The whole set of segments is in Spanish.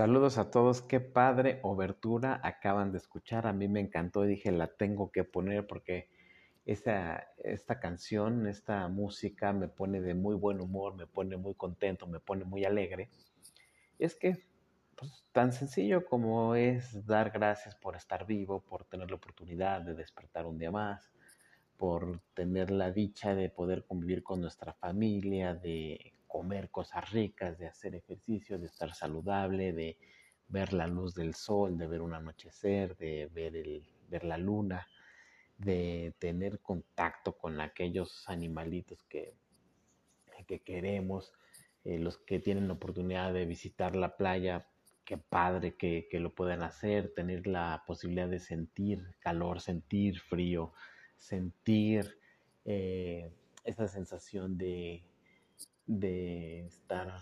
Saludos a todos, qué padre obertura acaban de escuchar. A mí me encantó, dije, la tengo que poner porque esta, esta canción, esta música me pone de muy buen humor, me pone muy contento, me pone muy alegre. Es que, pues, tan sencillo como es dar gracias por estar vivo, por tener la oportunidad de despertar un día más, por tener la dicha de poder convivir con nuestra familia, de comer cosas ricas, de hacer ejercicio, de estar saludable, de ver la luz del sol, de ver un anochecer, de ver, el, ver la luna, de tener contacto con aquellos animalitos que, que queremos, eh, los que tienen la oportunidad de visitar la playa, qué padre que, que, lo puedan hacer, tener la posibilidad de sentir calor, sentir frío, sentir eh, esa sensación de de estar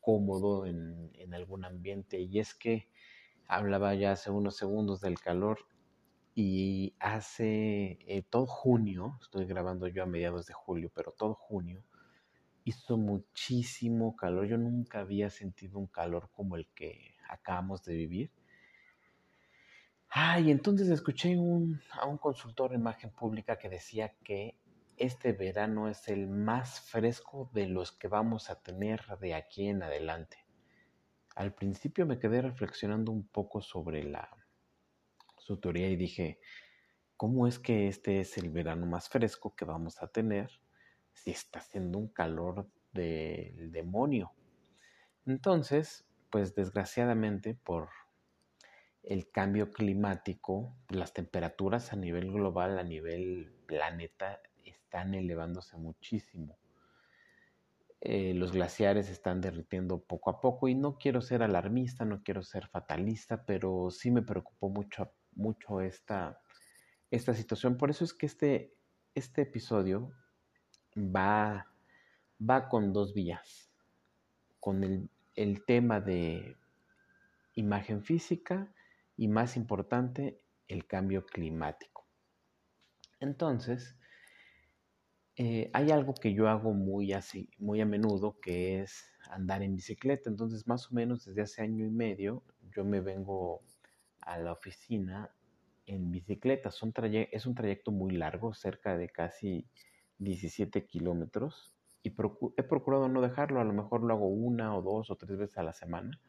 cómodo en, algún ambiente. Y es que hablaba ya hace unos segundos del calor y hace eh, todo junio, estoy grabando yo a mediados de julio, pero todo junio hizo muchísimo calor. Yo nunca había sentido un calor como el que acabamos de vivir. Ah, y entonces escuché a un consultor de imagen pública que decía que este verano es el más fresco de los que vamos a tener de aquí en adelante. Al principio me quedé reflexionando un poco sobre la su teoría y dije, ¿cómo es que este es el verano más fresco que vamos a tener si está haciendo un calor del demonio? Entonces, pues desgraciadamente por el cambio climático, las temperaturas a nivel global, a nivel planeta, están elevándose muchísimo. Eh, los glaciares están derritiendo poco a poco y no quiero ser alarmista, no quiero ser fatalista, pero sí me preocupó mucho, mucho esta, esta situación. Por eso es que este, este episodio va, va con dos vías, con el, el tema de imagen física y más importante, el cambio climático. Entonces, eh, hay algo que yo hago muy así, muy a menudo, que es andar en bicicleta. Entonces, más o menos desde hace año y medio, yo me vengo a la oficina en bicicleta. Es un trayecto muy largo, cerca de casi 17 kilómetros. Y he procurado no dejarlo, a lo mejor lo hago una o dos o tres veces a la semana.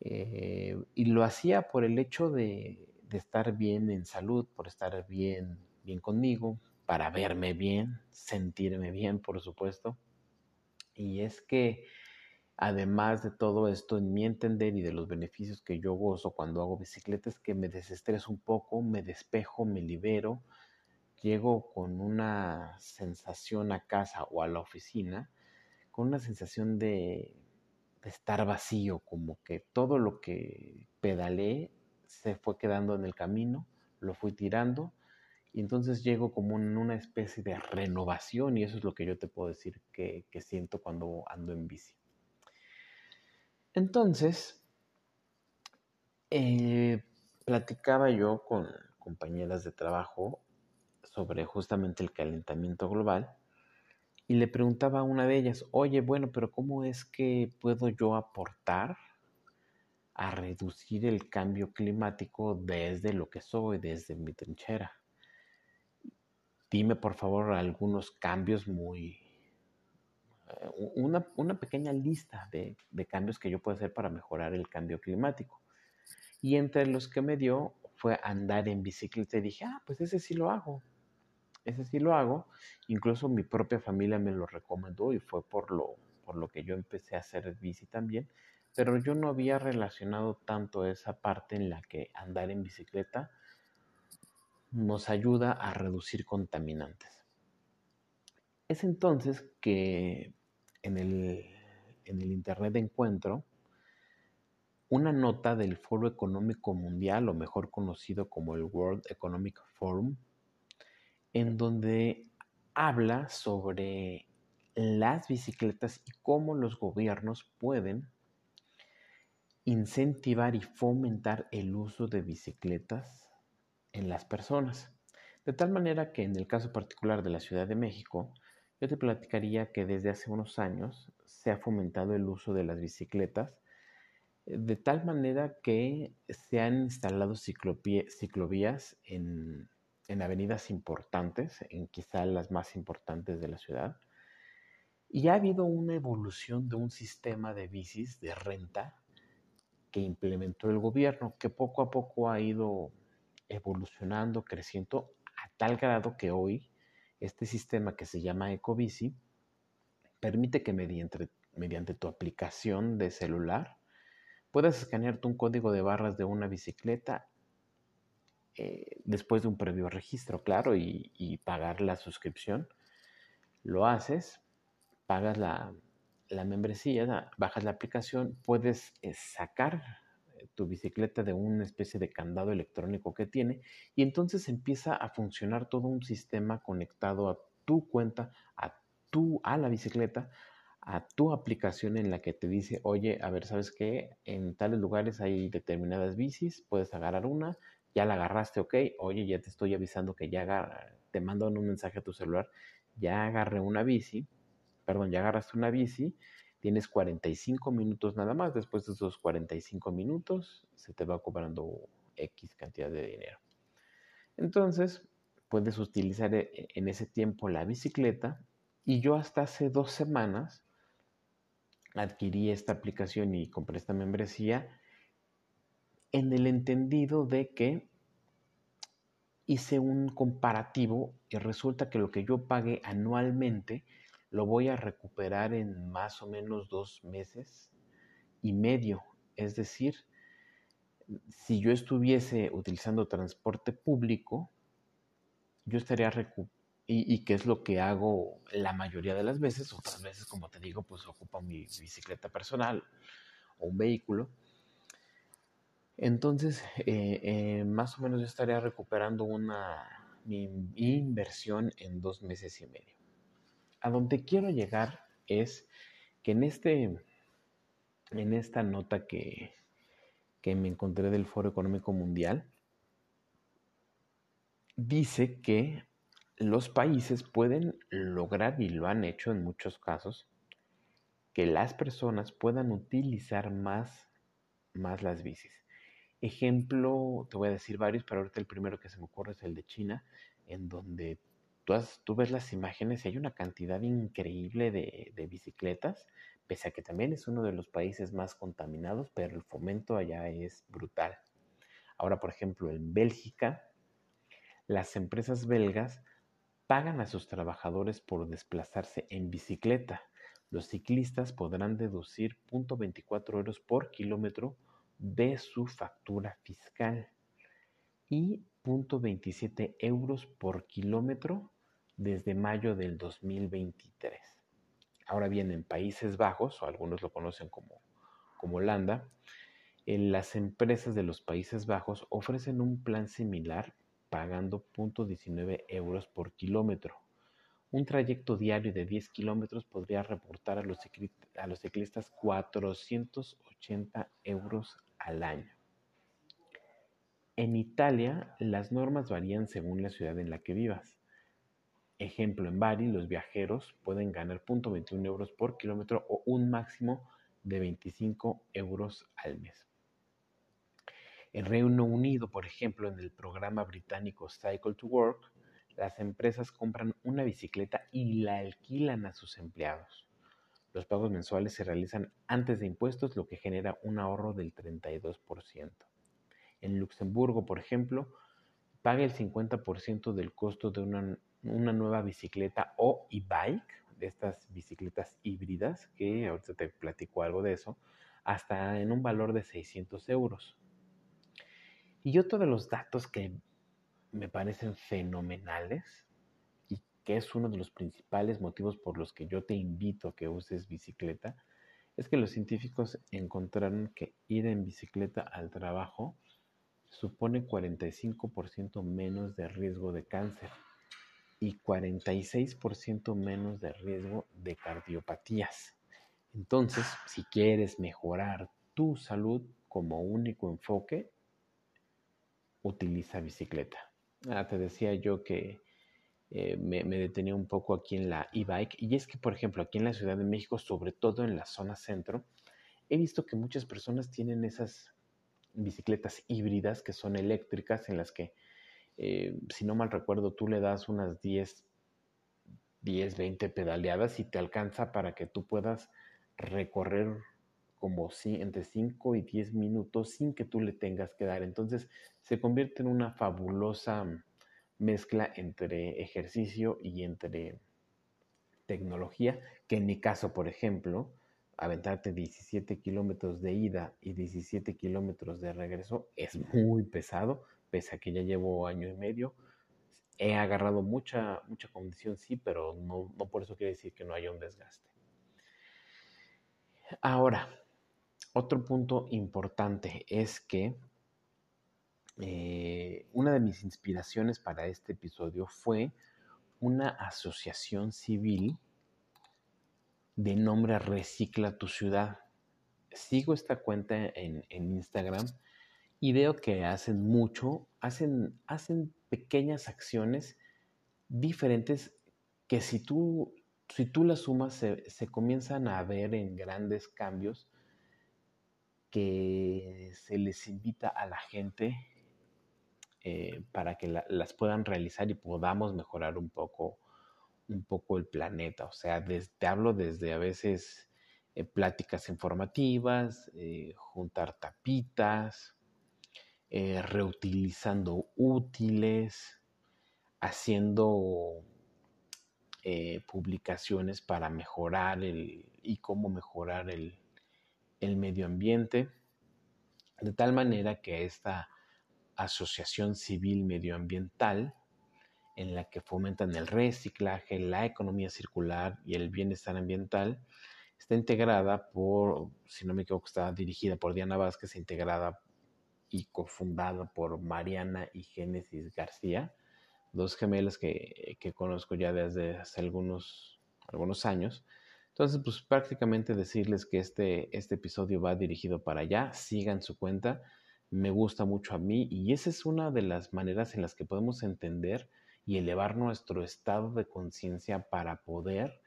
Eh, y lo hacía por el hecho de, de, estar bien en salud, por estar bien, bien conmigo, para verme bien, sentirme bien, por supuesto. Y es que además de todo esto, en mi entender y de los beneficios que yo gozo cuando hago bicicleta, es que me desestreso un poco, me despejo, me libero, llego con una sensación a casa o a la oficina, con una sensación de, de estar vacío, como que todo lo que pedaleé se fue quedando en el camino, lo fui tirando y entonces llego como en una especie de renovación y eso es lo que yo te puedo decir que, siento cuando ando en bici. Entonces, eh, platicaba yo con compañeras de trabajo sobre justamente el calentamiento global y le preguntaba a una de ellas, oye, bueno, pero ¿cómo es que puedo yo aportar a reducir el cambio climático desde lo que soy, desde mi trinchera? Dime por favor algunos cambios muy... Eh, una, pequeña lista de, cambios que yo puedo hacer para mejorar el cambio climático. Y entre los que me dio fue andar en bicicleta y dije, ah, pues ese sí lo hago. Ese sí lo hago. Incluso mi propia familia me lo recomendó y fue por lo, por lo que yo empecé a hacer bici también. Pero yo no había relacionado tanto esa parte en la que andar en bicicleta nos ayuda a reducir contaminantes. Es entonces que en el, en el Internet encuentro una nota del Foro Económico Mundial, o mejor conocido como el World Economic Forum, en donde habla sobre las bicicletas y cómo los gobiernos pueden incentivar y fomentar el uso de bicicletas en las personas. De tal manera que en el caso particular de la Ciudad de México, yo te platicaría que desde hace unos años se ha fomentado el uso de las bicicletas de tal manera que se han instalado ciclovías en, en avenidas importantes, en quizá las más importantes de la ciudad, y ha habido una evolución de un sistema de bicis de renta que implementó el gobierno, que poco a poco ha ido evolucionando, creciendo, a tal grado que hoy este sistema que se llama Ecobici permite que mediante, tu aplicación de celular puedas escanearte un código de barras de una bicicleta eh, después de un previo registro, claro, y, y, pagar la suscripción. Lo haces, pagas la, la membresía, bajas la aplicación, puedes eh, sacar tu bicicleta de una especie de candado electrónico que tiene y entonces empieza a funcionar todo un sistema conectado a tu cuenta, a tu a la bicicleta, a tu aplicación en la que te dice, oye, a ver, ¿sabes qué? En tales lugares hay determinadas bicis, puedes agarrar una, ya la agarraste, ok, oye, ya te estoy avisando que ya te mandan un mensaje a tu celular, ya agarré una bici, perdón, ya agarraste una bici, tienes 45 minutos nada más, después de esos 45 minutos se te va cobrando X cantidad de dinero. Entonces, puedes utilizar eh, en ese tiempo la bicicleta y yo hasta hace dos semanas adquirí esta aplicación y compré esta membresía en el entendido de que hice un comparativo y resulta que lo que yo pagué anualmente lo voy a recuperar en más o menos dos meses y medio. Es decir, si yo estuviese utilizando transporte público, yo estaría recuperando y, y, qué es lo que hago la mayoría de las veces, otras veces, como te digo, pues ocupo mi bicicleta personal o un vehículo. Entonces, eh, eh, más o menos yo estaría recuperando una, mi inversión en dos meses y medio a donde quiero llegar es que en, este, en esta nota que, que me encontré del Foro Económico Mundial, dice que los países pueden lograr, y lo han hecho en muchos casos, que las personas puedan utilizar más, más las bicis. Ejemplo, te voy a decir varios, pero ahorita el primero que se me ocurre es el de China, en donde tú, ves las imágenes y hay una cantidad increíble de, bicicletas, pese a que también es uno de los países más contaminados, pero el fomento allá es brutal. Ahora, por ejemplo, en Bélgica, las empresas belgas pagan a sus trabajadores por desplazarse en bicicleta. Los ciclistas podrán deducir 0.24 euros por kilómetro de su factura fiscal y 0.27 euros por kilómetro desde mayo del 2023. Ahora bien, en Países Bajos, o algunos lo conocen como, como Holanda, las empresas de los Países Bajos ofrecen un plan similar pagando 0.19 euros por kilómetro. Un trayecto diario de 10 kilómetros podría reportar a los, a los ciclistas 480 euros al año. En Italia, las normas varían según la ciudad en la que vivas. Ejemplo, en Bari los viajeros pueden ganar 0.21 euros por kilómetro o un máximo de 25 euros al mes. En Reino Unido, por ejemplo, en el programa británico Cycle to Work, las empresas compran una bicicleta y la alquilan a sus empleados. Los pagos mensuales se realizan antes de impuestos, lo que genera un ahorro del 32%. En Luxemburgo, por ejemplo, paga el 50% del costo de una, nueva bicicleta o e-bike, de estas bicicletas híbridas, que ahorita te platico algo de eso, hasta en un valor de 600 euros. Y otro de los datos que me parecen fenomenales y que es uno de los principales motivos por los que yo te invito a que uses bicicleta, es que los científicos encontraron que ir en bicicleta al trabajo supone 45% menos de riesgo de cáncer y 46% menos de riesgo de cardiopatías. Entonces, si quieres mejorar tu salud como único enfoque, utiliza bicicleta. Ah, te decía yo que eh, me, me, detenía un poco aquí en la e-bike y es que, por ejemplo, aquí en la Ciudad de México, sobre todo en la zona centro, he visto que muchas personas tienen esas bicicletas híbridas que son eléctricas en las que, eh, si no mal recuerdo, tú le das unas 10, 10, 20 pedaleadas y te alcanza para que tú puedas recorrer como si, entre 5 y 10 minutos sin que tú le tengas que dar. Entonces se convierte en una fabulosa mezcla entre ejercicio y entre tecnología, que en mi caso, por ejemplo, aventarte 17 kilómetros de ida y 17 kilómetros de regreso es muy pesado, pese a que ya llevo año y medio. He agarrado mucha, mucha condición, sí, pero no, no por eso quiere decir que no haya un desgaste. Ahora, otro punto importante es que eh, una de mis inspiraciones para este episodio fue una asociación civil de nombre Recicla tu ciudad. Sigo esta cuenta en, Instagram y veo que hacen mucho, hacen, hacen pequeñas acciones diferentes que si tú, si tú las sumas se, se comienzan a ver en grandes cambios que se les invita a la gente eh, para que las puedan realizar y podamos mejorar un poco, un poco el planeta. O sea, te hablo desde a veces eh, pláticas informativas, eh, juntar tapitas, reutilizando útiles, haciendo publicaciones para mejorar el, y cómo mejorar el, el medio ambiente, de tal manera que esta asociación civil medioambiental, en la que fomentan el reciclaje, la economía circular y el bienestar ambiental, está integrada por, si no me equivoco, está dirigida por Diana Vázquez, integrada y cofundada por Mariana y Génesis García, dos gemelas que, que conozco ya desde hace algunos, algunos años, entonces, pues prácticamente decirles que este, este episodio va dirigido para allá, sigan su cuenta, me gusta mucho a mí y esa es una de las maneras en las que podemos entender y elevar nuestro estado de conciencia para poder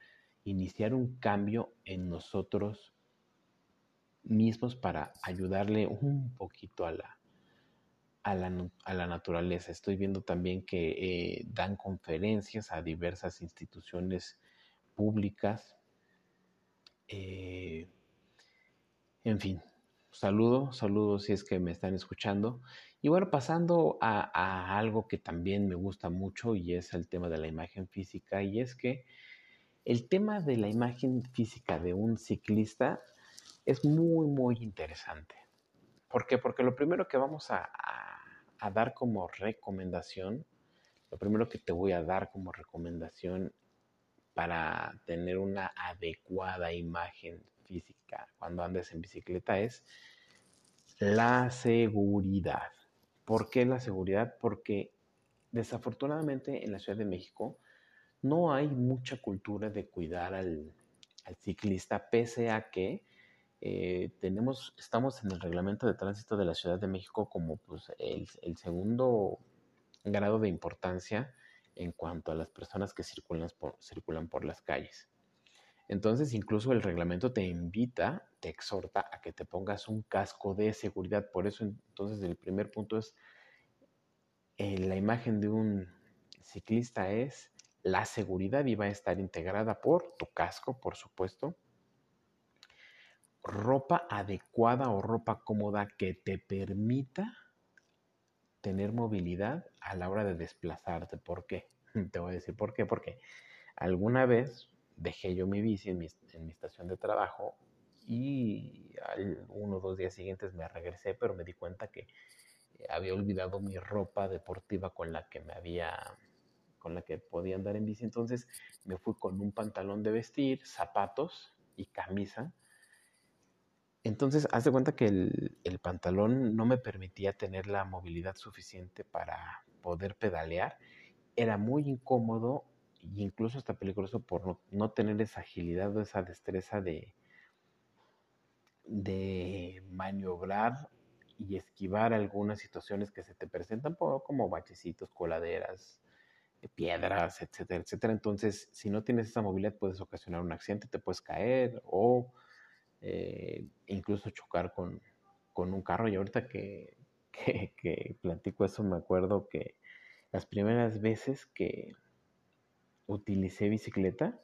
iniciar un cambio en nosotros mismos para ayudarle un poquito a la, a la, naturaleza. Estoy viendo también que eh, dan conferencias a diversas instituciones públicas eh, en fin, saludo, saludo si es que me están escuchando. Y bueno, pasando a, algo que también me gusta mucho y es el tema de la imagen física, y es que el tema de la imagen física de un ciclista es muy, muy interesante. ¿Por qué? Porque lo primero que vamos a, a dar como recomendación, lo primero que te voy a dar como recomendación para tener una adecuada imagen física cuando andes en bicicleta es la seguridad. ¿Por qué la seguridad? Porque desafortunadamente en la Ciudad de México no hay mucha cultura de cuidar al, ciclista, pese a que eh, tenemos, estamos en el reglamento de tránsito de la Ciudad de México como pues, el, segundo grado de importancia en cuanto a las personas que circulan por las calles. Entonces, incluso el reglamento te invita, te exhorta a que te pongas un casco de seguridad. Por eso, entonces, el primer punto es, eh, la imagen de un ciclista es la seguridad y va a estar integrada por tu casco, por supuesto, ropa adecuada o ropa cómoda que te permita tener movilidad a la hora de desplazarte. ¿Por qué? Te voy a decir por qué. Porque alguna vez dejé yo mi bici en mi, estación de trabajo y al uno o dos días siguientes me regresé, pero me di cuenta que había olvidado mi ropa deportiva con la que me había con la que podía andar en bici. Entonces me fui con un pantalón de vestir, zapatos y camisa entonces, haz cuenta que el, pantalón no me permitía tener la movilidad suficiente para poder pedalear. Era muy incómodo incluso hasta peligroso por no, tener esa agilidad o esa destreza de, de maniobrar y esquivar algunas situaciones que se te presentan como bachecitos, coladeras, eh, piedras, etcétera, etcétera. Entonces, si no tienes esa movilidad, puedes ocasionar un accidente, te puedes caer o eh, incluso chocar con, un carro. Y ahorita que, que, platico eso, me acuerdo que las primeras veces que utilicé bicicleta,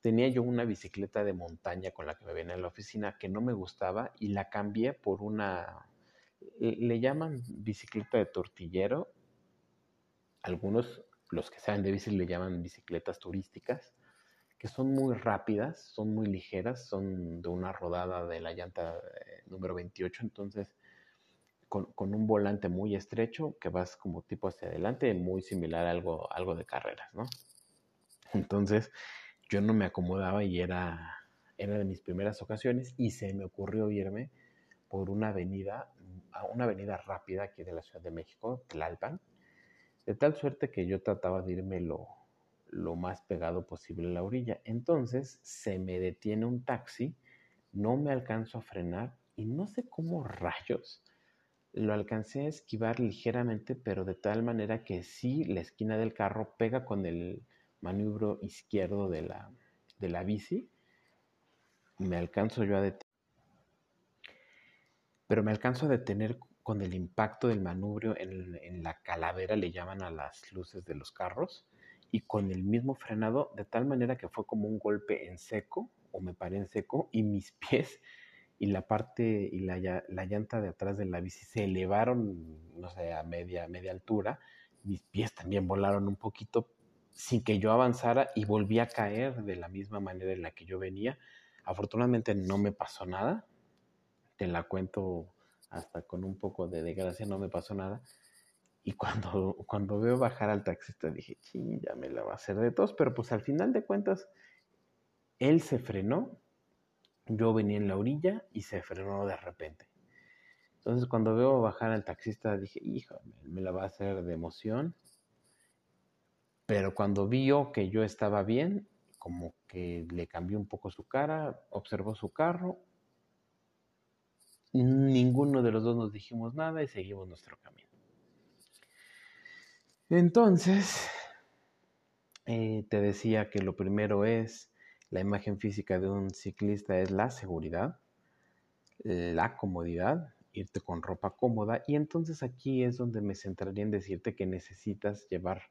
tenía yo una bicicleta de montaña con la que me venía a la oficina que no me gustaba y la cambié por una, le llaman bicicleta de tortillero. Algunos, los que saben de bici, le llaman bicicletas turísticas que son muy rápidas, son muy ligeras, son de una rodada de la llanta eh, número 28, entonces con, un volante muy estrecho que vas como tipo hacia adelante, muy similar a algo, algo de carreras, ¿no? Entonces yo no me acomodaba y era, era de mis primeras ocasiones y se me ocurrió irme por una avenida, una avenida rápida aquí de la Ciudad de México, Tlalpan, de tal suerte que yo trataba de irme lo, lo más pegado posible a la orilla. Entonces se me detiene un taxi, no me alcanzo a frenar y no sé cómo rayos lo alcancé a esquivar ligeramente, pero de tal manera que sí la esquina del carro pega con el maniobro izquierdo de la, de la bici. Me alcanzo yo a detener. Pero me alcanzo a detener con el impacto del manubrio en, en la calavera, le llaman a las luces de los carros y con el mismo frenado, de tal manera que fue como un golpe en seco, o me paré en seco, y mis pies y la parte y la, llanta de atrás de la bici se elevaron, no sé, a media, media altura. Mis pies también volaron un poquito sin que yo avanzara y volví a caer de la misma manera en la que yo venía. Afortunadamente no me pasó nada. Te la cuento hasta con un poco de desgracia, no me pasó nada. Y cuando, cuando veo bajar al taxista dije, ching, ya me la va a hacer de tos, pero pues al final de cuentas, él se frenó, yo venía en la orilla y se frenó de repente. Entonces cuando veo bajar al taxista dije, hijo, me la va a hacer de emoción. Pero cuando vio que yo estaba bien, como que le cambió un poco su cara, observó su carro. Ninguno de los dos nos dijimos nada y seguimos nuestro camino. Entonces, eh, te decía que lo primero es la imagen física de un ciclista es la seguridad, la comodidad, irte con ropa cómoda y entonces aquí es donde me centraría en decirte que necesitas llevar,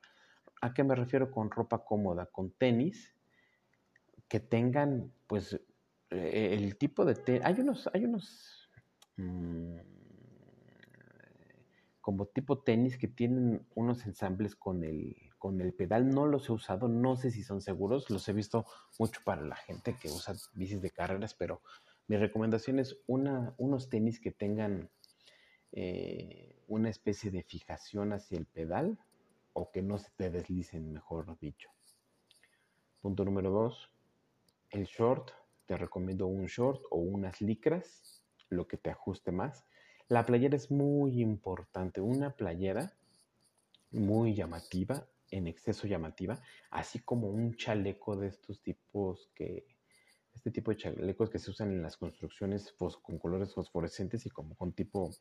¿a qué me refiero con ropa cómoda? Con tenis que tengan pues eh, el tipo de tenis, hay unos, hay unos... Mm, como tipo tenis que tienen unos ensambles con el, con el pedal. No los he usado, no sé si son seguros, los he visto mucho para la gente que usa bicis de carreras, pero mi recomendación es una, unos tenis que tengan eh, una especie de fijación hacia el pedal o que no se te deslicen, mejor dicho. Punto número dos, el short. Te recomiendo un short o unas licras, lo que te ajuste más. La playera es muy importante. Una playera muy llamativa, en exceso llamativa, así como un chaleco de estos tipos que, este tipo de chalecos que se usan en las construcciones con colores fosforescentes y como con tipo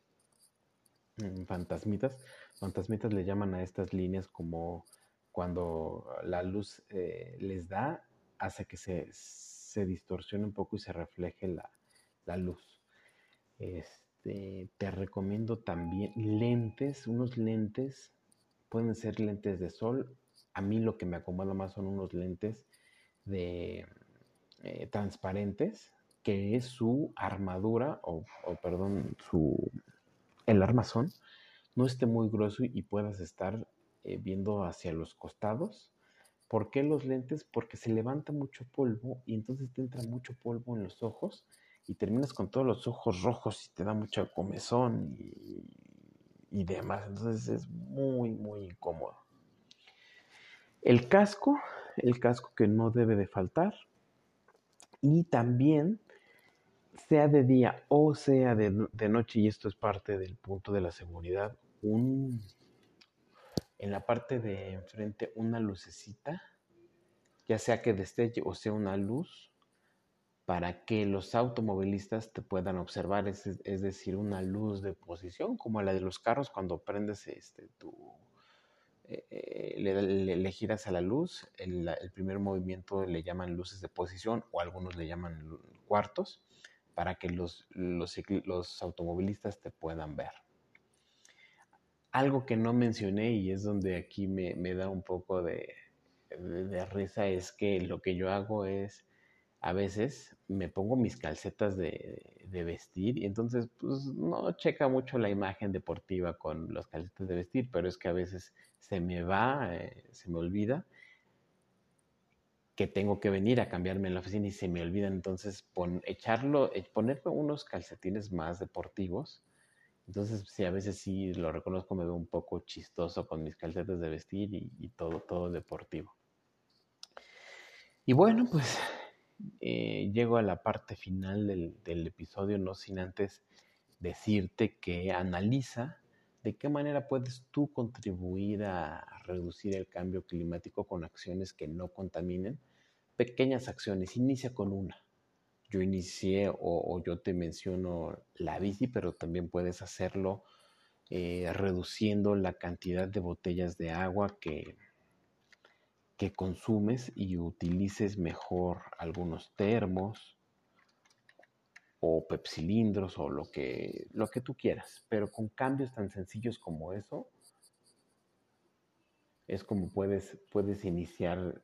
fantasmitas. Fantasmitas le llaman a estas líneas como cuando la luz eh, les da, hace que se, se, distorsione un poco y se refleje la, la luz. Este, te recomiendo también lentes, unos lentes, pueden ser lentes de sol. A mí lo que me acomoda más son unos lentes de eh, transparentes, que es su armadura, o, perdón, su, el armazón, no esté muy grueso y puedas estar eh, viendo hacia los costados. ¿Por qué los lentes? Porque se levanta mucho polvo y entonces te entra mucho polvo en los ojos y terminas con todos los ojos rojos y te da mucha comezón y, demás. Entonces es muy, muy incómodo. El casco, el casco que no debe de faltar. Y también, sea de día o sea de, de noche, y esto es parte del punto de la seguridad, un, en la parte de enfrente una lucecita, ya sea que destelle o sea una luz, para que los automovilistas te puedan observar, es, decir, una luz de posición, como la de los carros cuando prendes este, tu, eh, eh, le, giras a la luz, el, primer movimiento le llaman luces de posición o algunos le llaman cuartos, para que los, los, automovilistas te puedan ver. Algo que no mencioné y es donde aquí me, da un poco de, de, risa es que lo que yo hago es a veces me pongo mis calcetas de, de, vestir y entonces pues no checa mucho la imagen deportiva con los calcetas de vestir, pero es que a veces se me va, eh, se me olvida que tengo que venir a cambiarme en la oficina y se me olvida entonces echarlo, eh, ponerme unos calcetines más deportivos. Entonces, sí, a veces sí lo reconozco, me veo un poco chistoso con mis calcetas de vestir y, todo, todo deportivo. Y bueno, pues eh, llego a la parte final del, del episodio, no sin antes decirte que analiza de qué manera puedes tú contribuir a reducir el cambio climático con acciones que no contaminen. Pequeñas acciones, inicia con una. Yo inicié o, yo te menciono la bici, pero también puedes hacerlo eh, reduciendo la cantidad de botellas de agua que, que consumes y utilices mejor algunos termos, o pepsilindros o lo que, lo que tú quieras, pero con cambios tan sencillos como eso, es como puedes, puedes iniciar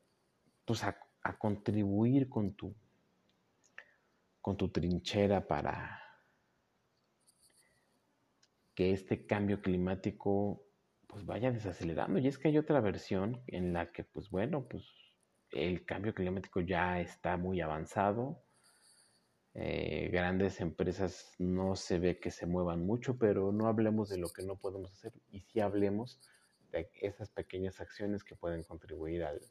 pues, a, contribuir con tu, con tu trinchera para que este cambio climático pues vaya desacelerando. Y es que hay otra versión en la que, pues bueno, pues el cambio climático ya está muy avanzado, eh, grandes empresas no se ve que se muevan mucho, pero no hablemos de lo que no podemos hacer y sí hablemos de esas pequeñas acciones que pueden contribuir al,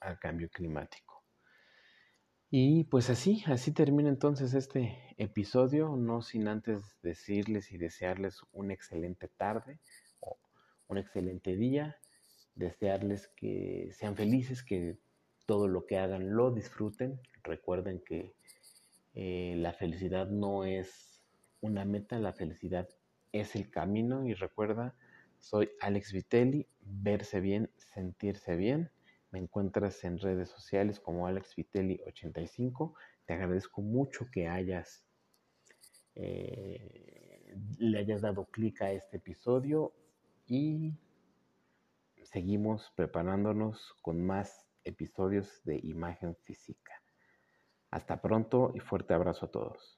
al cambio climático. Y pues así, así termina entonces este episodio, no sin antes decirles y desearles una excelente tarde o un excelente día, desearles que sean felices, que todo lo que hagan lo disfruten. Recuerden que eh, la felicidad no es una meta, la felicidad es el camino y recuerda, soy Alex Vitelli, verse bien, sentirse bien. Me encuentras en redes sociales como Alex Vitelli85. Te agradezco mucho que hayas eh, le hayas dado clic a este episodio y seguimos preparándonos con más episodios de imagen física. Hasta pronto y fuerte abrazo a todos.